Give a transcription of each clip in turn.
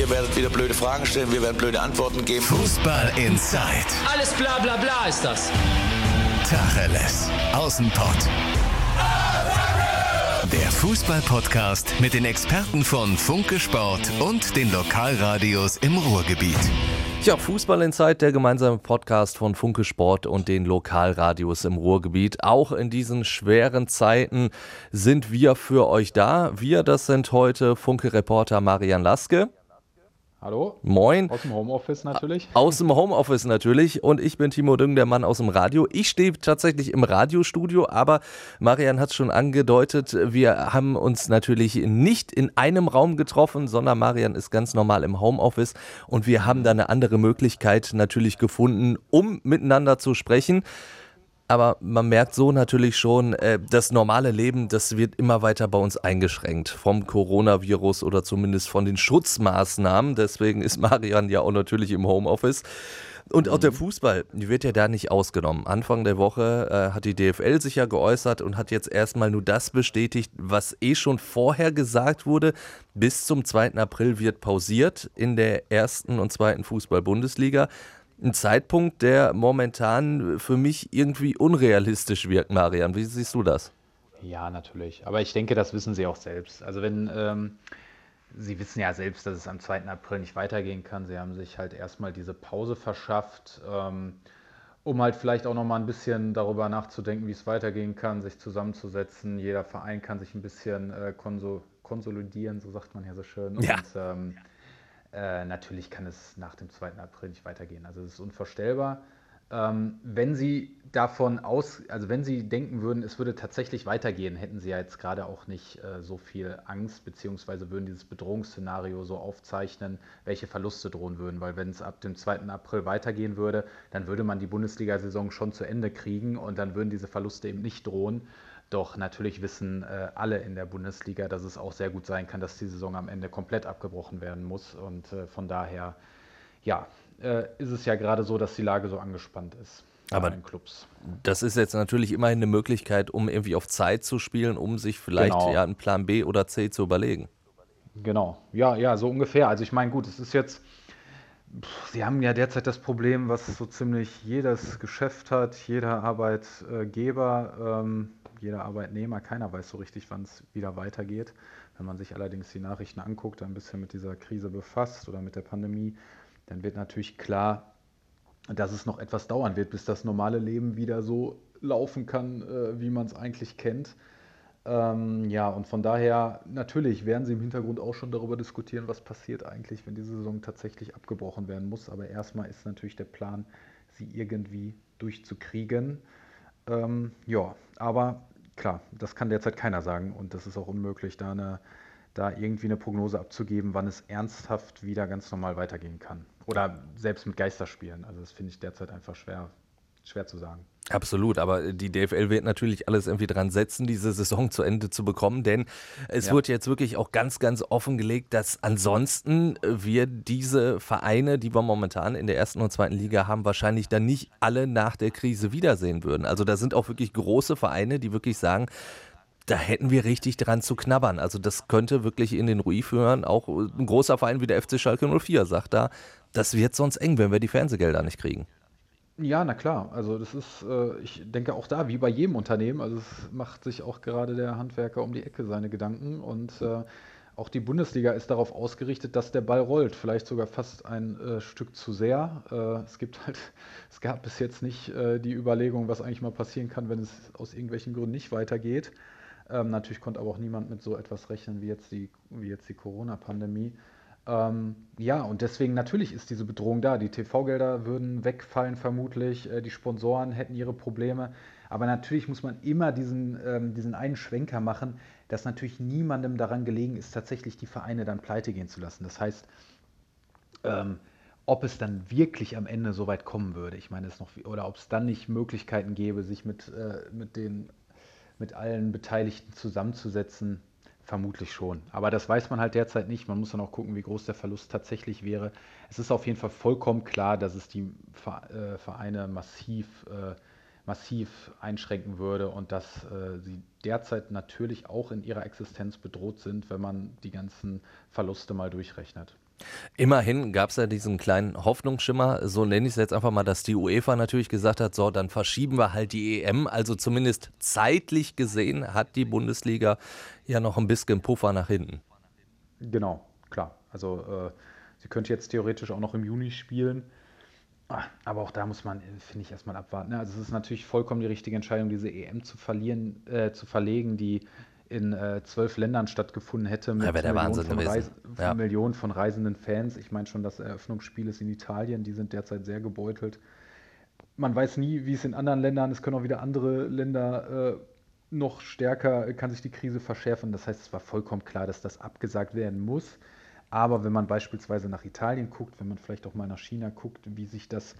Ihr werdet wieder blöde Fragen stellen, wir werden blöde Antworten geben. Fußball Inside. Alles bla bla bla ist das. Tacheles. Außenpott. Der Fußball-Podcast mit den Experten von Funke Sport und den Lokalradios im Ruhrgebiet. Ja, Fußball Inside, der gemeinsame Podcast von Funke Sport und den Lokalradios im Ruhrgebiet. Auch in diesen schweren Zeiten sind wir für euch da. Wir, das sind heute Funke-Reporter Marian Laske. Hallo? Moin. Aus dem Homeoffice natürlich. Aus dem Homeoffice natürlich. Und ich bin Timo Düng, der Mann aus dem Radio. Ich stehe tatsächlich im Radiostudio, aber Marian hat es schon angedeutet, wir haben uns natürlich nicht in einem Raum getroffen, sondern Marian ist ganz normal im Homeoffice und wir haben da eine andere Möglichkeit natürlich gefunden, um miteinander zu sprechen aber man merkt so natürlich schon, äh, das normale Leben, das wird immer weiter bei uns eingeschränkt vom Coronavirus oder zumindest von den Schutzmaßnahmen. Deswegen ist Marian ja auch natürlich im Homeoffice. Und auch der Fußball, die wird ja da nicht ausgenommen. Anfang der Woche äh, hat die DFL sich ja geäußert und hat jetzt erstmal nur das bestätigt, was eh schon vorher gesagt wurde. Bis zum 2. April wird pausiert in der ersten und zweiten Fußball-Bundesliga ein Zeitpunkt, der momentan für mich irgendwie unrealistisch wirkt, Marian. Wie siehst du das? Ja, natürlich. Aber ich denke, das wissen sie auch selbst. Also wenn ähm, sie wissen ja selbst, dass es am 2. April nicht weitergehen kann. Sie haben sich halt erstmal diese Pause verschafft, ähm, um halt vielleicht auch nochmal ein bisschen darüber nachzudenken, wie es weitergehen kann, sich zusammenzusetzen. Jeder Verein kann sich ein bisschen äh, konsolidieren, so sagt man ja so schön. Ja. Und, ähm, äh, natürlich kann es nach dem 2. April nicht weitergehen. Also es ist unvorstellbar. Ähm, wenn Sie davon aus, also wenn Sie denken würden, es würde tatsächlich weitergehen, hätten Sie ja jetzt gerade auch nicht äh, so viel Angst, beziehungsweise würden dieses Bedrohungsszenario so aufzeichnen, welche Verluste drohen würden. Weil wenn es ab dem 2. April weitergehen würde, dann würde man die Bundesliga-Saison schon zu Ende kriegen und dann würden diese Verluste eben nicht drohen. Doch natürlich wissen äh, alle in der Bundesliga, dass es auch sehr gut sein kann, dass die Saison am Ende komplett abgebrochen werden muss. Und äh, von daher, ja, äh, ist es ja gerade so, dass die Lage so angespannt ist. Aber Clubs. das ist jetzt natürlich immerhin eine Möglichkeit, um irgendwie auf Zeit zu spielen, um sich vielleicht genau. ja einen Plan B oder C zu überlegen. Genau, ja, ja, so ungefähr. Also ich meine, gut, es ist jetzt, Sie haben ja derzeit das Problem, was so ziemlich jedes Geschäft hat, jeder Arbeitgeber. Ähm, jeder Arbeitnehmer, keiner weiß so richtig, wann es wieder weitergeht. Wenn man sich allerdings die Nachrichten anguckt, ein bisschen mit dieser Krise befasst oder mit der Pandemie, dann wird natürlich klar, dass es noch etwas dauern wird, bis das normale Leben wieder so laufen kann, äh, wie man es eigentlich kennt. Ähm, ja, und von daher, natürlich werden sie im Hintergrund auch schon darüber diskutieren, was passiert eigentlich, wenn diese Saison tatsächlich abgebrochen werden muss. Aber erstmal ist natürlich der Plan, sie irgendwie durchzukriegen. Ähm, ja, aber klar, das kann derzeit keiner sagen und das ist auch unmöglich, da, eine, da irgendwie eine Prognose abzugeben, wann es ernsthaft wieder ganz normal weitergehen kann. Oder selbst mit Geisterspielen. Also das finde ich derzeit einfach schwer, schwer zu sagen. Absolut, aber die DFL wird natürlich alles irgendwie dran setzen, diese Saison zu Ende zu bekommen, denn es ja. wird jetzt wirklich auch ganz, ganz offengelegt, dass ansonsten wir diese Vereine, die wir momentan in der ersten und zweiten Liga haben, wahrscheinlich dann nicht alle nach der Krise wiedersehen würden. Also da sind auch wirklich große Vereine, die wirklich sagen, da hätten wir richtig dran zu knabbern. Also das könnte wirklich in den Ruin führen. Auch ein großer Verein wie der FC Schalke 04 sagt da, das wird sonst eng, wenn wir die Fernsehgelder nicht kriegen. Ja, na klar. Also das ist, äh, ich denke auch da, wie bei jedem Unternehmen, also es macht sich auch gerade der Handwerker um die Ecke seine Gedanken und äh, auch die Bundesliga ist darauf ausgerichtet, dass der Ball rollt, vielleicht sogar fast ein äh, Stück zu sehr. Äh, es gibt halt, es gab bis jetzt nicht äh, die Überlegung, was eigentlich mal passieren kann, wenn es aus irgendwelchen Gründen nicht weitergeht. Ähm, natürlich konnte aber auch niemand mit so etwas rechnen wie jetzt die, wie jetzt die Corona-Pandemie. Ähm, ja, und deswegen natürlich ist diese Bedrohung da. Die TV-Gelder würden wegfallen vermutlich, äh, die Sponsoren hätten ihre Probleme. Aber natürlich muss man immer diesen, ähm, diesen einen Schwenker machen, dass natürlich niemandem daran gelegen ist, tatsächlich die Vereine dann pleite gehen zu lassen. Das heißt, ähm, ob es dann wirklich am Ende so weit kommen würde, ich meine es noch, oder ob es dann nicht Möglichkeiten gäbe, sich mit, äh, mit, den, mit allen Beteiligten zusammenzusetzen, Vermutlich schon. Aber das weiß man halt derzeit nicht. Man muss dann auch gucken, wie groß der Verlust tatsächlich wäre. Es ist auf jeden Fall vollkommen klar, dass es die äh, Vereine massiv, äh, massiv einschränken würde und dass äh, sie derzeit natürlich auch in ihrer Existenz bedroht sind, wenn man die ganzen Verluste mal durchrechnet. Immerhin gab es ja diesen kleinen Hoffnungsschimmer, so nenne ich es jetzt einfach mal, dass die UEFA natürlich gesagt hat, so, dann verschieben wir halt die EM. Also zumindest zeitlich gesehen hat die Bundesliga ja noch ein bisschen Puffer nach hinten. Genau, klar. Also äh, sie könnte jetzt theoretisch auch noch im Juni spielen. Ah, aber auch da muss man, finde ich, erstmal abwarten. Ne? Also es ist natürlich vollkommen die richtige Entscheidung, diese EM zu verlieren, äh, zu verlegen, die in äh, zwölf Ländern stattgefunden hätte mit ja, Millionen, von Reis ja. Millionen, von reisenden Fans. Ich meine schon, das Eröffnungsspiel ist in Italien, die sind derzeit sehr gebeutelt. Man weiß nie, wie es in anderen Ländern, es können auch wieder andere Länder äh, noch stärker, kann sich die Krise verschärfen. Das heißt, es war vollkommen klar, dass das abgesagt werden muss. Aber wenn man beispielsweise nach Italien guckt, wenn man vielleicht auch mal nach China guckt, wie sich das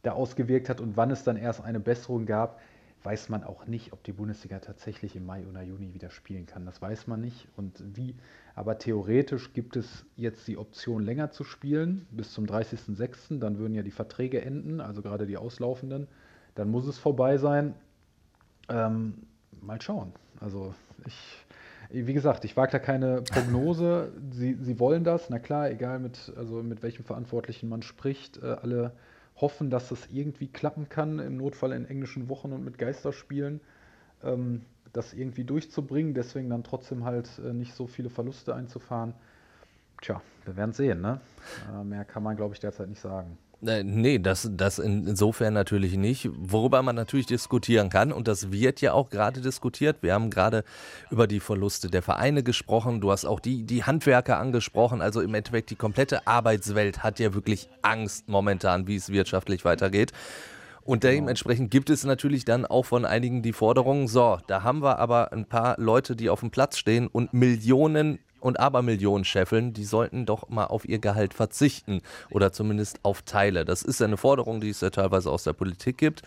da ausgewirkt hat und wann es dann erst eine Besserung gab, weiß man auch nicht, ob die Bundesliga tatsächlich im Mai oder Juni wieder spielen kann. Das weiß man nicht und wie. Aber theoretisch gibt es jetzt die Option, länger zu spielen, bis zum 30.06. Dann würden ja die Verträge enden, also gerade die auslaufenden. Dann muss es vorbei sein. Ähm, mal schauen. Also ich, wie gesagt, ich wage da keine Prognose. Sie, sie wollen das, na klar, egal mit, also mit welchem Verantwortlichen man spricht. Äh, alle hoffen, dass das irgendwie klappen kann, im Notfall in englischen Wochen und mit Geisterspielen, ähm, das irgendwie durchzubringen, deswegen dann trotzdem halt äh, nicht so viele Verluste einzufahren. Tja, wir werden sehen, ne? Äh, mehr kann man, glaube ich, derzeit nicht sagen. Äh, nee, das, das insofern natürlich nicht. Worüber man natürlich diskutieren kann, und das wird ja auch gerade diskutiert. Wir haben gerade über die Verluste der Vereine gesprochen. Du hast auch die, die Handwerker angesprochen. Also im Endeffekt die komplette Arbeitswelt hat ja wirklich Angst momentan, wie es wirtschaftlich weitergeht. Und genau. dementsprechend gibt es natürlich dann auch von einigen die Forderung, so, da haben wir aber ein paar Leute, die auf dem Platz stehen und Millionen und Abermillionen scheffeln, die sollten doch mal auf ihr Gehalt verzichten oder zumindest auf Teile. Das ist eine Forderung, die es ja teilweise aus der Politik gibt.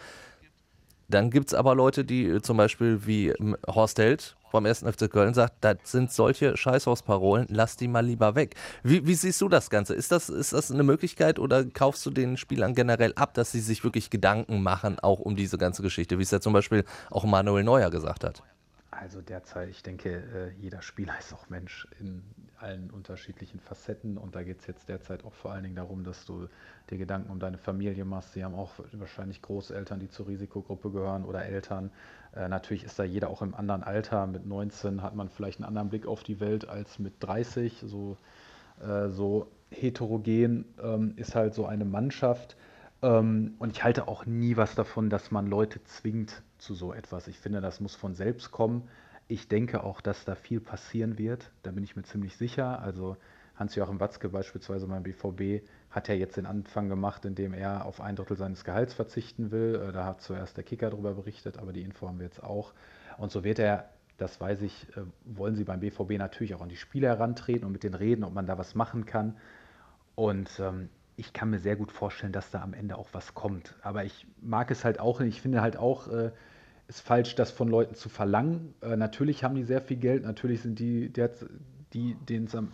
Dann gibt es aber Leute, die äh, zum Beispiel wie ähm, Horst Held vom 1. FC Köln sagt, das sind solche Scheißhausparolen, lass die mal lieber weg. Wie, wie, siehst du das Ganze? Ist das, ist das eine Möglichkeit oder kaufst du den Spielern generell ab, dass sie sich wirklich Gedanken machen, auch um diese ganze Geschichte, wie es ja zum Beispiel auch Manuel Neuer gesagt hat? Also derzeit, ich denke, äh, jeder Spieler ist auch Mensch in allen unterschiedlichen Facetten und da geht es jetzt derzeit auch vor allen Dingen darum, dass du dir Gedanken um deine Familie machst. Sie haben auch wahrscheinlich Großeltern, die zur Risikogruppe gehören oder Eltern. Äh, natürlich ist da jeder auch im anderen Alter. Mit 19 hat man vielleicht einen anderen Blick auf die Welt als mit 30. So, äh, so heterogen ähm, ist halt so eine Mannschaft. Ähm, und ich halte auch nie was davon, dass man Leute zwingt zu so etwas. Ich finde, das muss von selbst kommen. Ich denke auch, dass da viel passieren wird. Da bin ich mir ziemlich sicher. Also Hans-Joachim Watzke beispielsweise beim BVB hat ja jetzt den Anfang gemacht, indem er auf ein Drittel seines Gehalts verzichten will. Äh, da hat zuerst der Kicker darüber berichtet, aber die Info haben wir jetzt auch. Und so wird er, das weiß ich, äh, wollen sie beim BVB natürlich auch an die Spieler herantreten und mit denen reden, ob man da was machen kann. Und ähm, ich kann mir sehr gut vorstellen, dass da am Ende auch was kommt. Aber ich mag es halt auch, ich finde halt auch, äh, ist falsch, das von Leuten zu verlangen. Äh, natürlich haben die sehr viel Geld, natürlich sind die, der, die, am,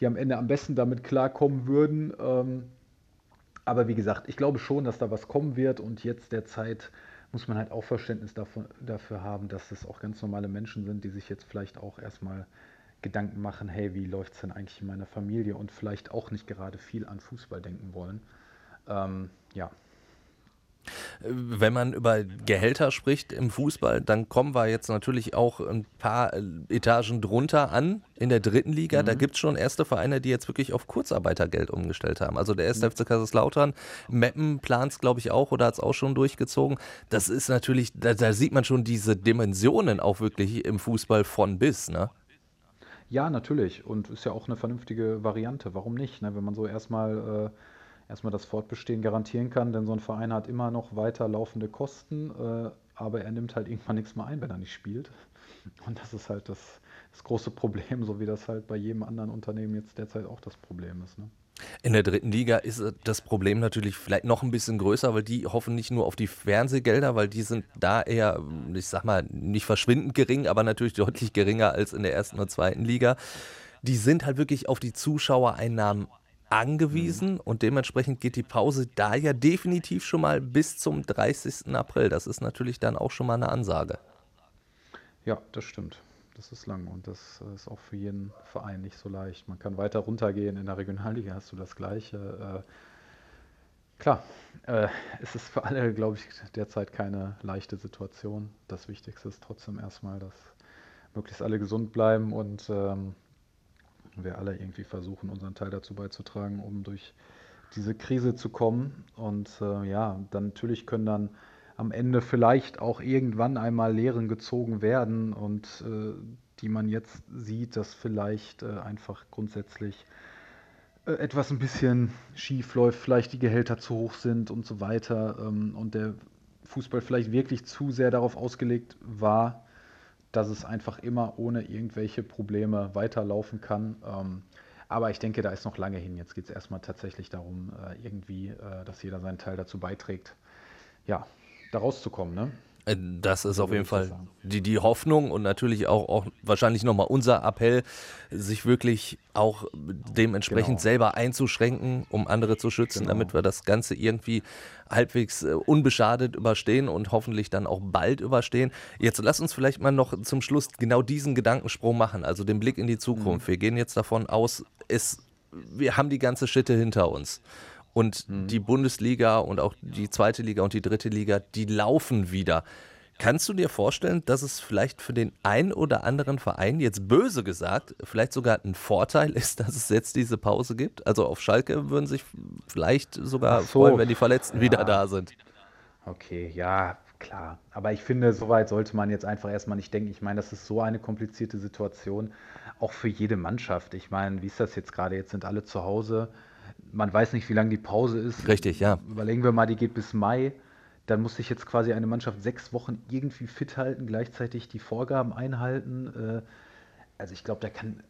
die am Ende am besten damit klarkommen würden. Ähm, aber wie gesagt, ich glaube schon, dass da was kommen wird und jetzt derzeit muss man halt auch Verständnis davon, dafür haben, dass es auch ganz normale Menschen sind, die sich jetzt vielleicht auch erstmal Gedanken machen, hey, wie läuft es denn eigentlich in meiner Familie und vielleicht auch nicht gerade viel an Fußball denken wollen. Ähm, ja, wenn man über Gehälter spricht im Fußball, dann kommen wir jetzt natürlich auch ein paar äh, Etagen drunter an in der dritten Liga. Mhm. Da gibt es schon erste Vereine, die jetzt wirklich auf Kurzarbeitergeld umgestellt haben. Also der erste mhm. FC Kaiserslautern, Meppen plant es, glaube ich, auch oder hat es auch schon durchgezogen. Das ist natürlich, da, da, sieht man schon diese Dimensionen auch wirklich im Fußball von bis, ne? Ja, natürlich. Und ist ja auch eine vernünftige Variante. Warum nicht? Ne? Wenn man so erstmal. Äh erstmal das Fortbestehen garantieren kann, denn so ein Verein hat immer noch weiter laufende Kosten, äh, aber er nimmt halt irgendwann nichts mehr ein, wenn er nicht spielt. Und das ist halt das, das große Problem, so wie das halt bei jedem anderen Unternehmen jetzt derzeit auch das Problem ist. Ne? In der dritten Liga ist äh, das Problem natürlich vielleicht noch ein bisschen größer, weil die hoffen nicht nur auf die Fernsehgelder, weil die sind da eher, ich sag mal, nicht verschwindend gering, aber natürlich deutlich geringer als in der ersten und zweiten Liga. Die sind halt wirklich auf die Zuschauereinnahmen angewiesen mhm. und dementsprechend geht die Pause da ja definitiv schon mal bis zum 30. April. Das ist natürlich dann auch schon mal eine Ansage. Ja, das stimmt. Das ist lang und das ist auch für jeden Verein nicht so leicht. Man kann weiter runtergehen. In der Regionalliga hast du das Gleiche. Äh, klar, äh, es ist für alle, glaube ich, derzeit keine leichte Situation. Das Wichtigste ist trotzdem erstmal, dass möglichst alle gesund bleiben und ähm, wir alle irgendwie versuchen, unseren Teil dazu beizutragen, um durch diese Krise zu kommen. Und äh, ja, dann natürlich können dann am Ende vielleicht auch irgendwann einmal Lehren gezogen werden und äh, die man jetzt sieht, dass vielleicht äh, einfach grundsätzlich äh, etwas ein bisschen schief läuft, vielleicht die Gehälter zu hoch sind und so weiter ähm, und der Fußball vielleicht wirklich zu sehr darauf ausgelegt war, dass es einfach immer ohne irgendwelche Probleme weiterlaufen kann. Ähm, aber ich denke, da ist noch lange hin. Jetzt geht es erstmal tatsächlich darum, äh, irgendwie, äh, dass jeder seinen Teil dazu beiträgt, ja, da rauszukommen. Ne? Äh, das ist auf jeden Fall die, die Hoffnung und natürlich auch, auch wahrscheinlich nochmal unser Appell, sich wirklich auch dementsprechend genau. selber einzuschränken, um andere zu schützen, genau. damit wir das Ganze irgendwie halbwegs äh, unbeschadet überstehen und hoffentlich dann auch bald überstehen. Jetzt lass uns vielleicht mal noch zum Schluss genau diesen Gedankensprung machen, also den Blick in die Zukunft. Mhm. Wir gehen jetzt davon aus, es, wir haben die ganze Schitte hinter uns. Und mhm. die Bundesliga und auch die zweite Liga und die dritte Liga, die laufen wieder. Kannst du dir vorstellen, dass es vielleicht für den einen oder anderen Verein, jetzt böse gesagt, vielleicht sogar ein Vorteil ist, dass es jetzt diese Pause gibt? Also auf Schalke würden sich vielleicht sogar so. freuen, wenn die Verletzten ja. wieder da sind. Okay, ja, klar. Aber ich finde, soweit sollte man jetzt einfach erstmal nicht denken. Ich meine, das ist so eine komplizierte Situation, auch für jede Mannschaft. Ich meine, wie ist das jetzt gerade? Jetzt sind alle zu Hause man weiß nicht, wie lange die Pause ist. Richtig, ja. Überlegen wir mal, die geht bis Mai. Dann muss sich jetzt quasi eine Mannschaft sechs Wochen irgendwie fit halten, gleichzeitig die Vorgaben einhalten. Äh, also ich glaube, da kann,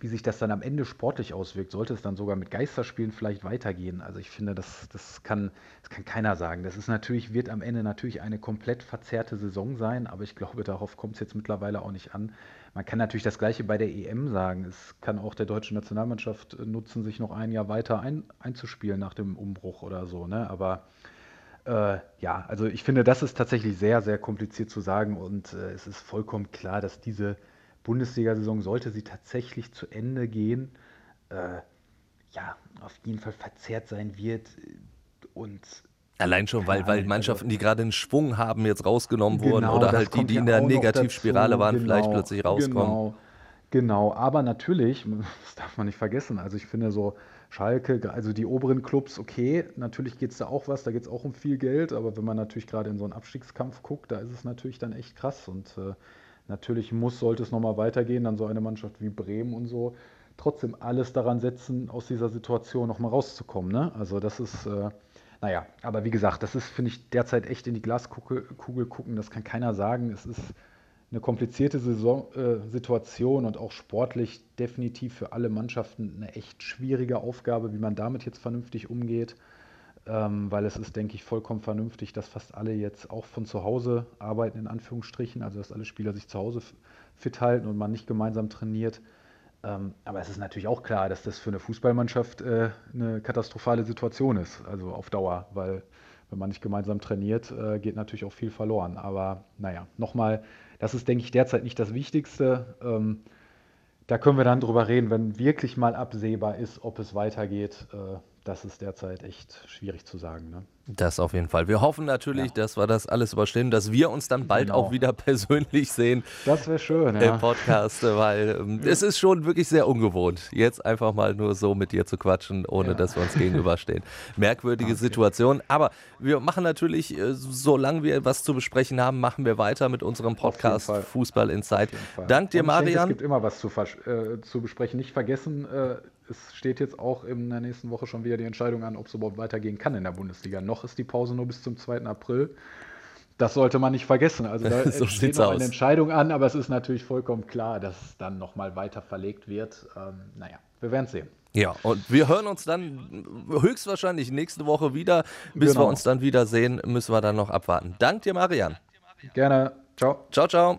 wie sich das dann am Ende sportlich auswirkt, sollte es dann sogar mit Geisterspielen vielleicht weitergehen. Also ich finde, das, das, kann, das kann keiner sagen. Das ist natürlich, wird am Ende natürlich eine komplett verzerrte Saison sein, aber ich glaube, darauf kommt es jetzt mittlerweile auch nicht an. Man kann natürlich das Gleiche bei der EM sagen. Es kann auch der deutschen Nationalmannschaft nutzen, sich noch ein Jahr weiter ein, einzuspielen nach dem Umbruch oder so. Ne? Aber äh, ja, also ich finde, das ist tatsächlich sehr, sehr kompliziert zu sagen und äh, es ist vollkommen klar, dass diese Bundesliga-Saison, sollte sie tatsächlich zu Ende gehen, äh, ja, auf jeden Fall verzerrt sein wird und Allein schon, weil, weil Mannschaften, die gerade einen Schwung haben, jetzt rausgenommen genau, wurden oder halt die, die in der Negativspirale waren, genau, vielleicht plötzlich rauskommen. Genau, genau, aber natürlich, das darf man nicht vergessen, also ich finde so Schalke, also die oberen Clubs, okay, natürlich geht es da auch was, da geht es auch um viel Geld, aber wenn man natürlich gerade in so einen Abstiegskampf guckt, da ist es natürlich dann echt krass und äh, natürlich muss, sollte es nochmal weitergehen, dann so eine Mannschaft wie Bremen und so, trotzdem alles daran setzen, aus dieser Situation nochmal rauszukommen. Ne? Also das ist... Äh, naja, aber wie gesagt, das ist, finde ich, derzeit echt in die Glaskugel gucken. Das kann keiner sagen. Es ist eine komplizierte Saison, äh, Situation und auch sportlich definitiv für alle Mannschaften eine echt schwierige Aufgabe, wie man damit jetzt vernünftig umgeht. Ähm, weil es ist, denke ich, vollkommen vernünftig, dass fast alle jetzt auch von zu Hause arbeiten, in Anführungsstrichen. Also, dass alle Spieler sich zu Hause fit halten und man nicht gemeinsam trainiert. Ähm, aber es ist natürlich auch klar, dass das für eine Fußballmannschaft äh, eine katastrophale Situation ist, also auf Dauer, weil wenn man nicht gemeinsam trainiert, äh, geht natürlich auch viel verloren. Aber naja, nochmal, das ist, denke ich, derzeit nicht das Wichtigste. Ähm, da können wir dann drüber reden, wenn wirklich mal absehbar ist, ob es weitergeht. Äh, das ist derzeit echt schwierig zu sagen. Ne? Das auf jeden Fall. Wir hoffen natürlich, ja. dass wir das alles überstehen, dass wir uns dann bald genau. auch wieder persönlich sehen. Das wäre schön, ja. Im Podcast, weil ähm, es ist schon wirklich sehr ungewohnt, jetzt einfach mal nur so mit dir zu quatschen, ohne ja. dass wir uns gegenüberstehen. Merkwürdige okay. Situation. Aber wir machen natürlich, äh, solange wir was zu besprechen haben, machen wir weiter mit unserem Podcast Fußball Inside. Dank dir, Marian. Denke, es gibt immer was zu, äh, zu besprechen. Nicht vergessen, äh, es steht jetzt auch in der nächsten Woche schon wieder die Entscheidung an, ob es überhaupt weitergehen kann in der Bundesliga. Noch ist die Pause nur bis zum 2. April. Das sollte man nicht vergessen. Also da so steht noch aus. eine Entscheidung an, aber es ist natürlich vollkommen klar, dass es dann nochmal weiter verlegt wird. Ähm, naja, wir werden es sehen. Ja, und wir hören uns dann höchstwahrscheinlich nächste Woche wieder. Bis genau. wir uns dann wiedersehen, müssen wir dann noch abwarten. Dank dir, Marian. Gerne. Ciao. Ciao, ciao.